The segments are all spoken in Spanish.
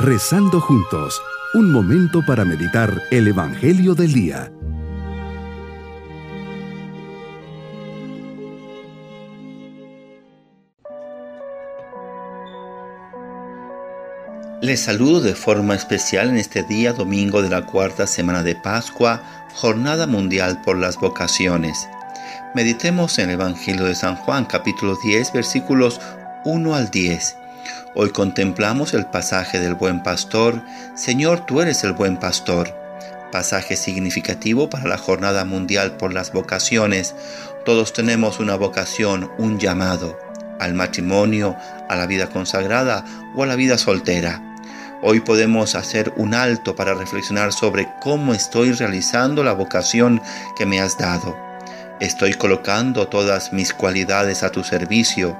Rezando juntos, un momento para meditar el Evangelio del Día. Les saludo de forma especial en este día domingo de la cuarta semana de Pascua, Jornada Mundial por las Vocaciones. Meditemos en el Evangelio de San Juan capítulo 10 versículos 1 al 10. Hoy contemplamos el pasaje del buen pastor, Señor, tú eres el buen pastor. Pasaje significativo para la Jornada Mundial por las Vocaciones. Todos tenemos una vocación, un llamado, al matrimonio, a la vida consagrada o a la vida soltera. Hoy podemos hacer un alto para reflexionar sobre cómo estoy realizando la vocación que me has dado. Estoy colocando todas mis cualidades a tu servicio.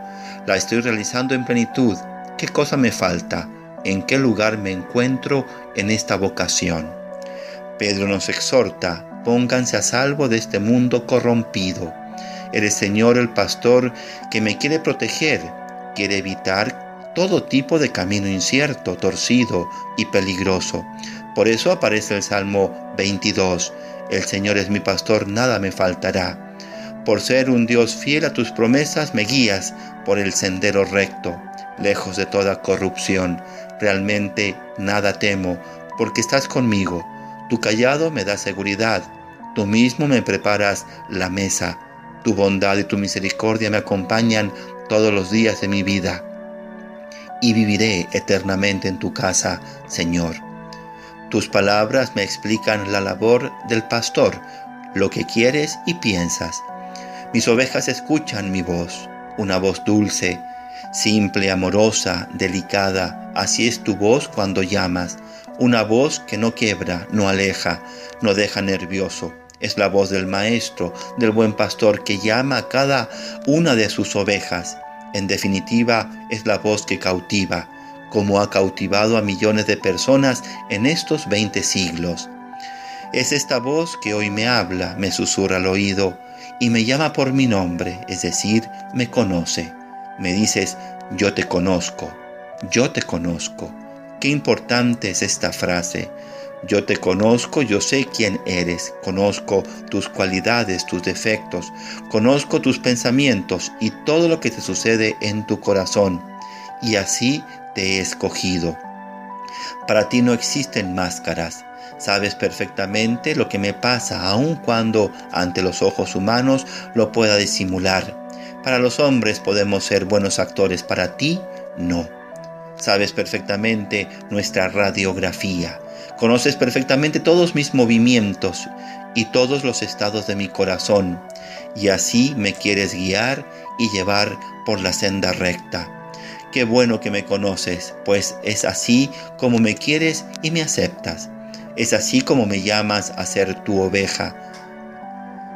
La estoy realizando en plenitud. ¿Qué cosa me falta? ¿En qué lugar me encuentro en esta vocación? Pedro nos exhorta, pónganse a salvo de este mundo corrompido. Eres Señor el pastor que me quiere proteger, quiere evitar todo tipo de camino incierto, torcido y peligroso. Por eso aparece el Salmo 22. El Señor es mi pastor, nada me faltará. Por ser un Dios fiel a tus promesas, me guías por el sendero recto, lejos de toda corrupción. Realmente nada temo, porque estás conmigo. Tu callado me da seguridad. Tú mismo me preparas la mesa. Tu bondad y tu misericordia me acompañan todos los días de mi vida y viviré eternamente en tu casa, Señor. Tus palabras me explican la labor del pastor, lo que quieres y piensas. Mis ovejas escuchan mi voz, una voz dulce, simple, amorosa, delicada. Así es tu voz cuando llamas, una voz que no quiebra, no aleja, no deja nervioso. Es la voz del Maestro, del buen pastor que llama a cada una de sus ovejas en definitiva, es la voz que cautiva, como ha cautivado a millones de personas en estos 20 siglos. Es esta voz que hoy me habla, me susurra al oído y me llama por mi nombre, es decir, me conoce. Me dices, yo te conozco, yo te conozco. Qué importante es esta frase. Yo te conozco, yo sé quién eres, conozco tus cualidades, tus defectos, conozco tus pensamientos y todo lo que te sucede en tu corazón, y así te he escogido. Para ti no existen máscaras, sabes perfectamente lo que me pasa, aun cuando ante los ojos humanos lo pueda disimular. Para los hombres podemos ser buenos actores, para ti no. Sabes perfectamente nuestra radiografía, Conoces perfectamente todos mis movimientos y todos los estados de mi corazón, y así me quieres guiar y llevar por la senda recta. Qué bueno que me conoces, pues es así como me quieres y me aceptas. Es así como me llamas a ser tu oveja.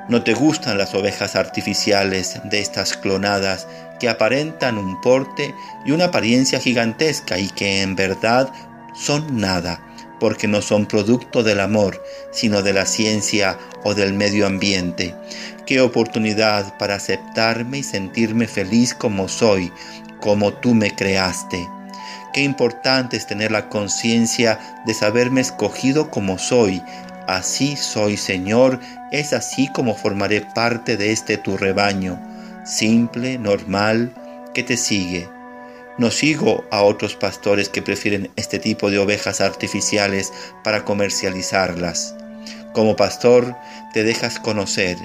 No te gustan las ovejas artificiales de estas clonadas que aparentan un porte y una apariencia gigantesca y que en verdad son nada porque no son producto del amor, sino de la ciencia o del medio ambiente. Qué oportunidad para aceptarme y sentirme feliz como soy, como tú me creaste. Qué importante es tener la conciencia de saberme escogido como soy. Así soy, Señor, es así como formaré parte de este tu rebaño, simple, normal, que te sigue no sigo a otros pastores que prefieren este tipo de ovejas artificiales para comercializarlas. Como pastor te dejas conocer,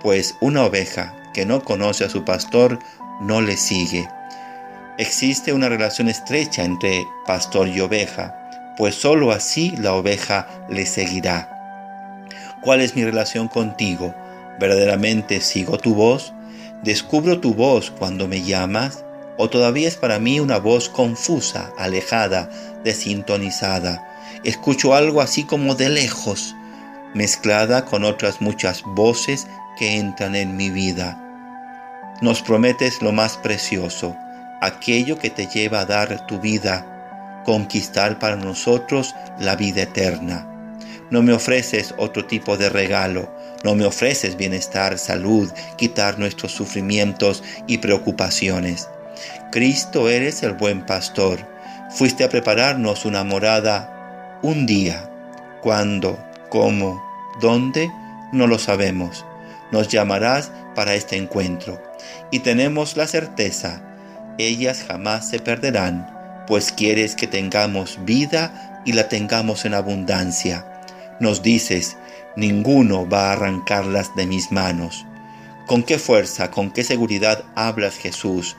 pues una oveja que no conoce a su pastor no le sigue. Existe una relación estrecha entre pastor y oveja, pues sólo así la oveja le seguirá. ¿Cuál es mi relación contigo? ¿Verdaderamente sigo tu voz? ¿Descubro tu voz cuando me llamas? o todavía es para mí una voz confusa, alejada, desintonizada. Escucho algo así como de lejos, mezclada con otras muchas voces que entran en mi vida. Nos prometes lo más precioso, aquello que te lleva a dar tu vida, conquistar para nosotros la vida eterna. No me ofreces otro tipo de regalo, no me ofreces bienestar, salud, quitar nuestros sufrimientos y preocupaciones. Cristo eres el buen pastor, Fuiste a prepararnos una morada un día. ¿Cuándo? ¿Cómo? ¿Dónde? No lo sabemos. Nos llamarás para este encuentro. Y tenemos la certeza, ellas jamás se perderán, pues quieres que tengamos vida y la tengamos en abundancia. Nos dices, ninguno va a arrancarlas de mis manos. ¿Con qué fuerza, con qué seguridad hablas Jesús?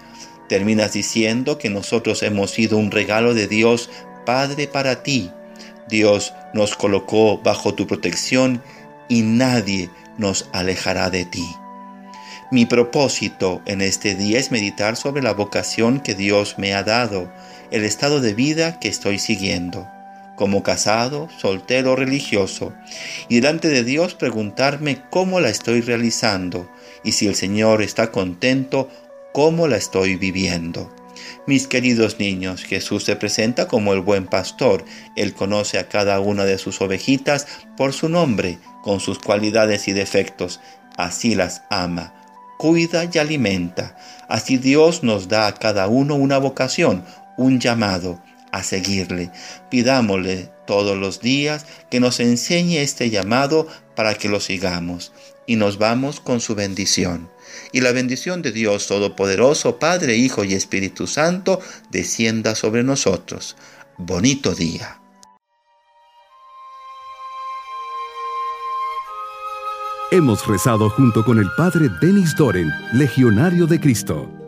Terminas diciendo que nosotros hemos sido un regalo de Dios Padre para ti. Dios nos colocó bajo tu protección y nadie nos alejará de ti. Mi propósito en este día es meditar sobre la vocación que Dios me ha dado, el estado de vida que estoy siguiendo, como casado, soltero, religioso, y delante de Dios preguntarme cómo la estoy realizando y si el Señor está contento, cómo la estoy viviendo. Mis queridos niños, Jesús se presenta como el buen pastor. Él conoce a cada una de sus ovejitas por su nombre, con sus cualidades y defectos. Así las ama cuida y alimenta. Así Dios nos da a cada uno una vocación, un llamado a seguirle. Pidámosle todos los días que nos enseñe este llamado para que lo sigamos. Y nos vamos con su bendición. Y la bendición de Dios Todopoderoso, Padre, Hijo y Espíritu Santo, descienda sobre nosotros. Bonito día. Hemos rezado junto con el Padre Denis Doren, Legionario de Cristo.